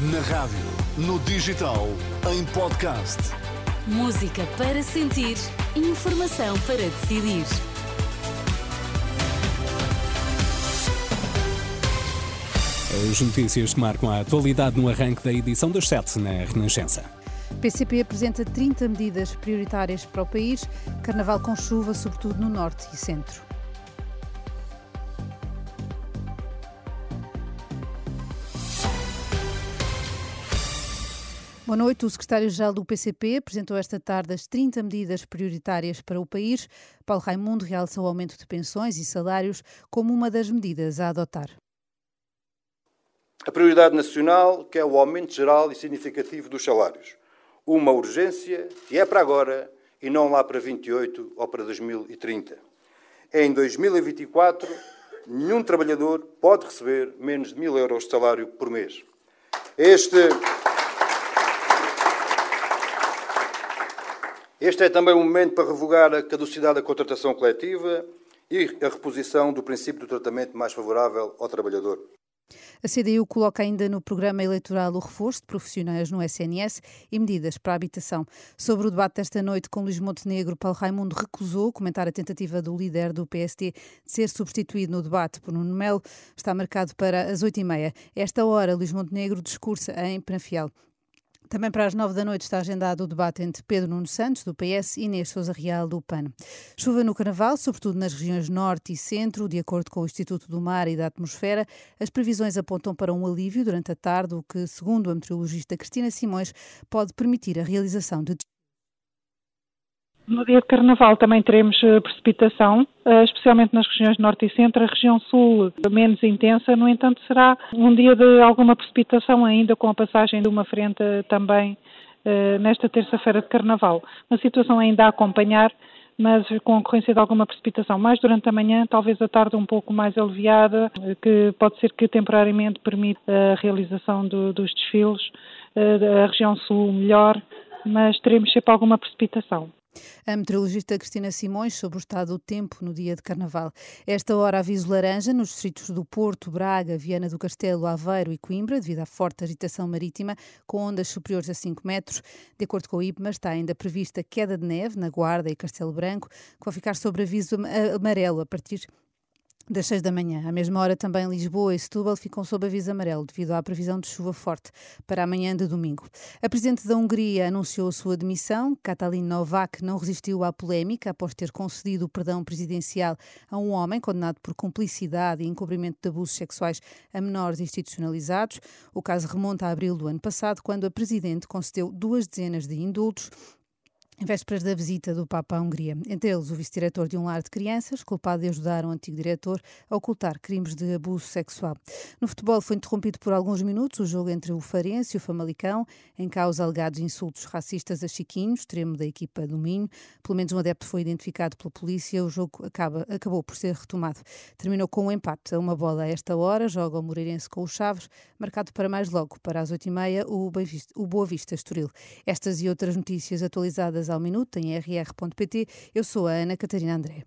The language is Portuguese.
Na rádio, no digital, em podcast. Música para sentir, informação para decidir. As notícias que marcam a atualidade no arranque da edição das 7 na Renascença. PCP apresenta 30 medidas prioritárias para o país. Carnaval com chuva, sobretudo no norte e centro. Boa noite. O secretário-geral do PCP apresentou esta tarde as 30 medidas prioritárias para o país. Paulo Raimundo realça o aumento de pensões e salários como uma das medidas a adotar. A prioridade nacional que é o aumento geral e significativo dos salários. Uma urgência que é para agora e não lá para 28 ou para 2030. Em 2024, nenhum trabalhador pode receber menos de mil euros de salário por mês. Este. Este é também o momento para revogar a caducidade da contratação coletiva e a reposição do princípio do tratamento mais favorável ao trabalhador. A CDU coloca ainda no programa eleitoral o reforço de profissionais no SNS e medidas para a habitação. Sobre o debate desta noite com Luís Montenegro, Paulo Raimundo recusou comentar a tentativa do líder do PSD de ser substituído no debate por Nuno Melo. Está marcado para as oito e meia. Esta hora, Luís Montenegro discursa em Pranfiel. Também para as nove da noite está agendado o debate entre Pedro Nuno Santos, do PS, e Inês Souza Real, do PAN. Chuva no Carnaval, sobretudo nas regiões norte e centro, de acordo com o Instituto do Mar e da Atmosfera. As previsões apontam para um alívio durante a tarde, o que, segundo a meteorologista Cristina Simões, pode permitir a realização de no dia de Carnaval também teremos eh, precipitação, eh, especialmente nas regiões norte e centro. A região sul menos intensa, no entanto, será um dia de alguma precipitação ainda com a passagem de uma frente também eh, nesta terça-feira de Carnaval. Uma situação ainda a acompanhar, mas com a ocorrência de alguma precipitação mais durante a manhã, talvez a tarde um pouco mais aliviada, que pode ser que temporariamente permita a realização do, dos desfiles. A região sul melhor, mas teremos sempre alguma precipitação. A meteorologista Cristina Simões sobre o estado do tempo no dia de Carnaval. Esta hora aviso laranja nos distritos do Porto, Braga, Viana do Castelo, Aveiro e Coimbra, devido à forte agitação marítima, com ondas superiores a 5 metros. De acordo com o IPMA, está ainda prevista queda de neve na Guarda e Castelo Branco, que vai ficar sob aviso amarelo a partir das 6 da manhã. À mesma hora, também Lisboa e Setúbal ficam sob aviso amarelo devido à previsão de chuva forte para amanhã de domingo. A Presidente da Hungria anunciou sua demissão. Katalin Novak não resistiu à polémica após ter concedido o perdão presidencial a um homem condenado por cumplicidade e encobrimento de abusos sexuais a menores institucionalizados. O caso remonta a abril do ano passado, quando a Presidente concedeu duas dezenas de indultos vésperas da visita do Papa à Hungria. Entre eles, o vice-diretor de um lar de crianças, culpado de ajudar um antigo diretor a ocultar crimes de abuso sexual. No futebol foi interrompido por alguns minutos o jogo entre o Farense e o Famalicão, em causa alegados insultos racistas a Chiquinho, extremo da equipa do Minho. Pelo menos um adepto foi identificado pela polícia. O jogo acaba, acabou por ser retomado. Terminou com um empate a uma bola a esta hora. Joga o Moreirense com o Chaves, marcado para mais logo, para as oito e meia, o, o Boa Vista Estoril. Estas e outras notícias atualizadas ao minuto em rr.pt. Eu sou a Ana Catarina André.